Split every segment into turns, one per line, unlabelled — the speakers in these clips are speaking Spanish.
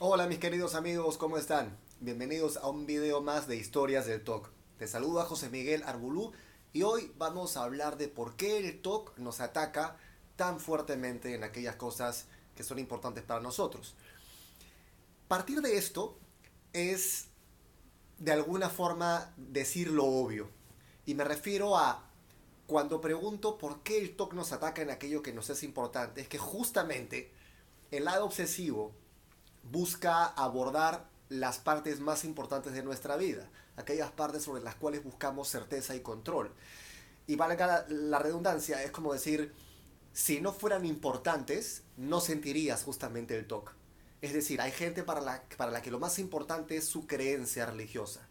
Hola mis queridos amigos, ¿cómo están? Bienvenidos a un video más de Historias del TOC. Te saluda José Miguel Arbulú y hoy vamos a hablar de por qué el TOC nos ataca tan fuertemente en aquellas cosas que son importantes para nosotros. Partir de esto es de alguna forma decir lo obvio. Y me refiero a cuando pregunto por qué el TOC nos ataca en aquello que nos es importante, es que justamente el lado obsesivo busca abordar las partes más importantes de nuestra vida, aquellas partes sobre las cuales buscamos certeza y control. Y valga la, redundancia, es como decir, si no fueran importantes, no sentirías justamente el TOC. Es decir, hay gente para la, para la que lo más importante es su creencia religiosa.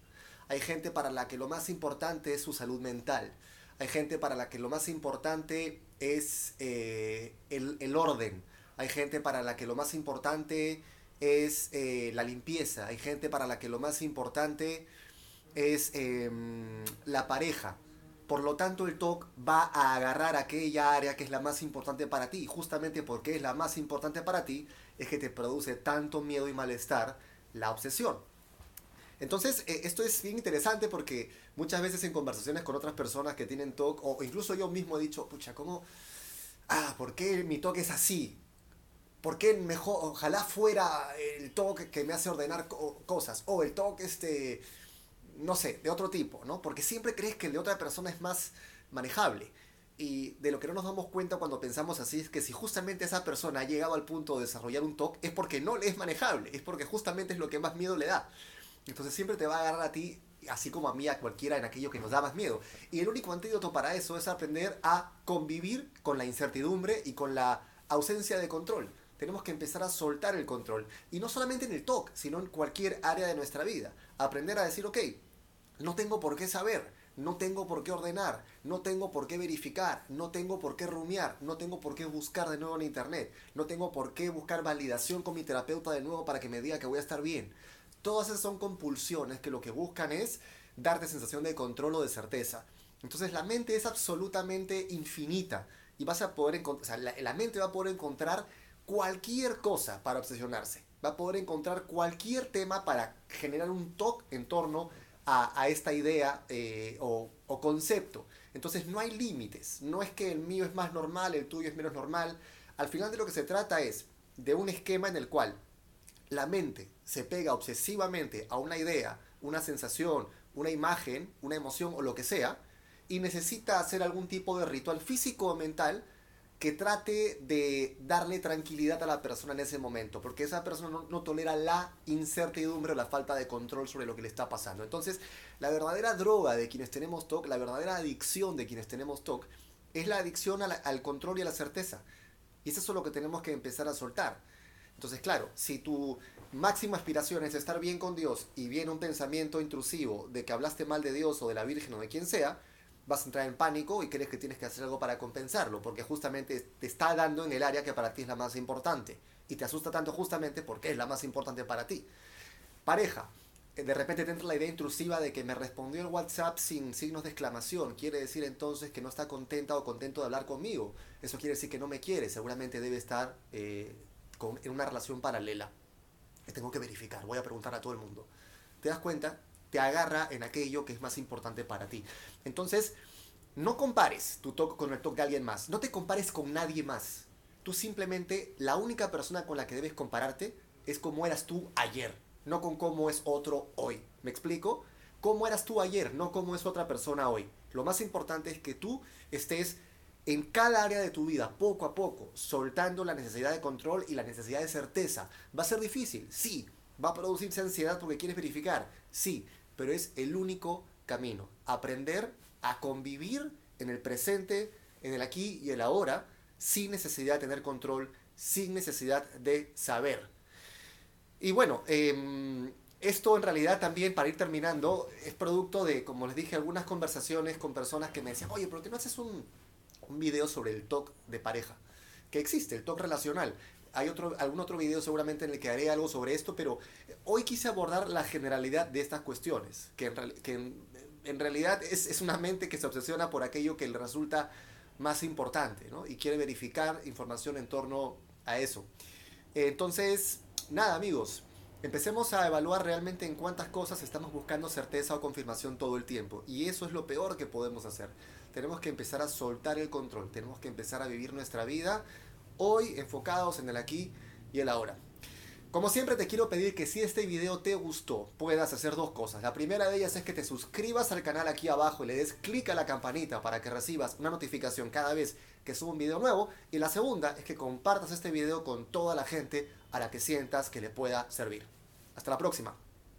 Hay gente para la que lo más importante es su salud mental. Hay gente para la que lo más importante es eh, el, el, orden. Hay gente para la que lo más importante es eh, la limpieza. Hay gente para la que lo más importante es eh, la pareja. Por lo tanto, el TOC va a agarrar aquella área que es la más importante para ti. Justamente porque es la más importante para ti, es que te produce tanto miedo y malestar la obsesión. Entonces, eh, esto es bien interesante porque muchas veces en conversaciones con otras personas que tienen TOC, o incluso yo mismo he dicho, pucha, ¿cómo? Ah, ¿por qué mi TOC es así? ¿Por qué mejor, ojalá fuera el TOC que me hace ordenar co cosas? O el TOC, este, no sé, de otro tipo, ¿no? Porque siempre crees que el de otra persona es más manejable. Y de lo que no nos damos cuenta cuando pensamos así es que si justamente esa persona ha llegado al punto de desarrollar un TOC es porque no le es manejable, es porque justamente es lo que más miedo le da. Entonces siempre te va a agarrar a ti, así como a mí, a cualquiera, en aquello que nos da más miedo. Y el único antídoto para eso es aprender a convivir con la incertidumbre y con la ausencia de control. Tenemos que empezar a soltar el control. Y no solamente en el TOC, sino en cualquier área de nuestra vida. Aprender a decir, ok, no tengo por qué saber, no tengo por qué ordenar, no tengo por qué verificar, no tengo por qué rumiar, no tengo por qué buscar de nuevo en internet, no tengo por qué buscar validación con mi terapeuta de nuevo para que me diga que voy a estar bien. Todas esas son compulsiones que lo que buscan es darte sensación de control o de certeza. Entonces la mente es absolutamente infinita y vas a poder o sea, la, la mente va a poder encontrar cualquier cosa para obsesionarse. Va a poder encontrar cualquier tema para generar un toque en torno a, esta idea eh, o, concepto. Entonces no hay límites. No es que el mío es más normal, el tuyo es menos normal. Al final de lo que se trata es de un esquema en el cual la mente se pega obsesivamente a una idea, una sensación, una imagen, una emoción o lo que sea, y necesita hacer algún tipo de ritual físico o mental que trate de darle tranquilidad a la persona en ese momento, porque esa persona no, tolera la incertidumbre o la falta de control sobre lo que le está pasando. Entonces, la verdadera droga de quienes tenemos TOC, la verdadera adicción de quienes tenemos TOC, es la adicción al control y a la certeza. Y eso es lo que tenemos que empezar a soltar. Entonces, claro, si tu máxima aspiración es estar bien con Dios y viene un pensamiento intrusivo de que hablaste mal de Dios o de la Virgen o de quien sea, vas a entrar en pánico y crees que tienes que hacer algo para compensarlo, porque justamente te está dando en el área que para ti es la más importante. Y te asusta tanto justamente porque es la más importante para ti. Pareja. De repente te entra la idea intrusiva de que me respondió el WhatsApp sin signos de exclamación. Quiere decir entonces que no está contenta o contento de hablar conmigo. Eso quiere decir que no me quiere. Seguramente debe estar eh, con, en una relación paralela. Tengo que verificar. Voy a preguntar a todo el mundo. ¿Te das cuenta? Te agarra en aquello que es más importante para ti. Entonces, no compares tu talk con el talk de alguien más. No te compares con nadie más. Tú simplemente, la única persona con la que debes compararte es cómo eras tú ayer, no con cómo es otro hoy. ¿Me explico? Cómo eras tú ayer, no cómo es otra persona hoy. Lo más importante es que tú estés en cada área de tu vida, poco a poco, soltando la necesidad de control y la necesidad de certeza. ¿Va a ser difícil? Sí. ¿Va a producirse ansiedad porque quieres verificar? Sí, pero es el único camino. Aprender a convivir en el presente, en el aquí y el ahora, sin necesidad de tener control, sin necesidad de saber. Y bueno, eh, esto en realidad también, para ir terminando, es producto de, como les dije, algunas conversaciones con personas que me decían, oye, ¿por qué no haces un, un video sobre el TOC de pareja? Que existe, el TOC relacional hay otro, algún otro video seguramente en el que haré algo sobre esto, pero hoy quise abordar la generalidad de estas cuestiones, que en, realidad es, es, una mente que se obsesiona por aquello que le resulta más importante, ¿no? Y quiere verificar información en torno a eso. Entonces, nada amigos, Empecemos a evaluar realmente en cuántas cosas estamos buscando certeza o confirmación todo el tiempo. Y eso es lo peor que podemos hacer. Tenemos que empezar a soltar el control. Tenemos que empezar a vivir nuestra vida hoy enfocados en el aquí y el ahora. Como siempre te quiero pedir que si este video te gustó, puedas hacer dos cosas. La primera de ellas es que te suscribas al canal aquí abajo y le des clic a la campanita para que recibas una notificación cada vez que subo un video nuevo. Y la segunda es que compartas este video con toda la gente a la que sientas que le pueda servir. Hasta la próxima.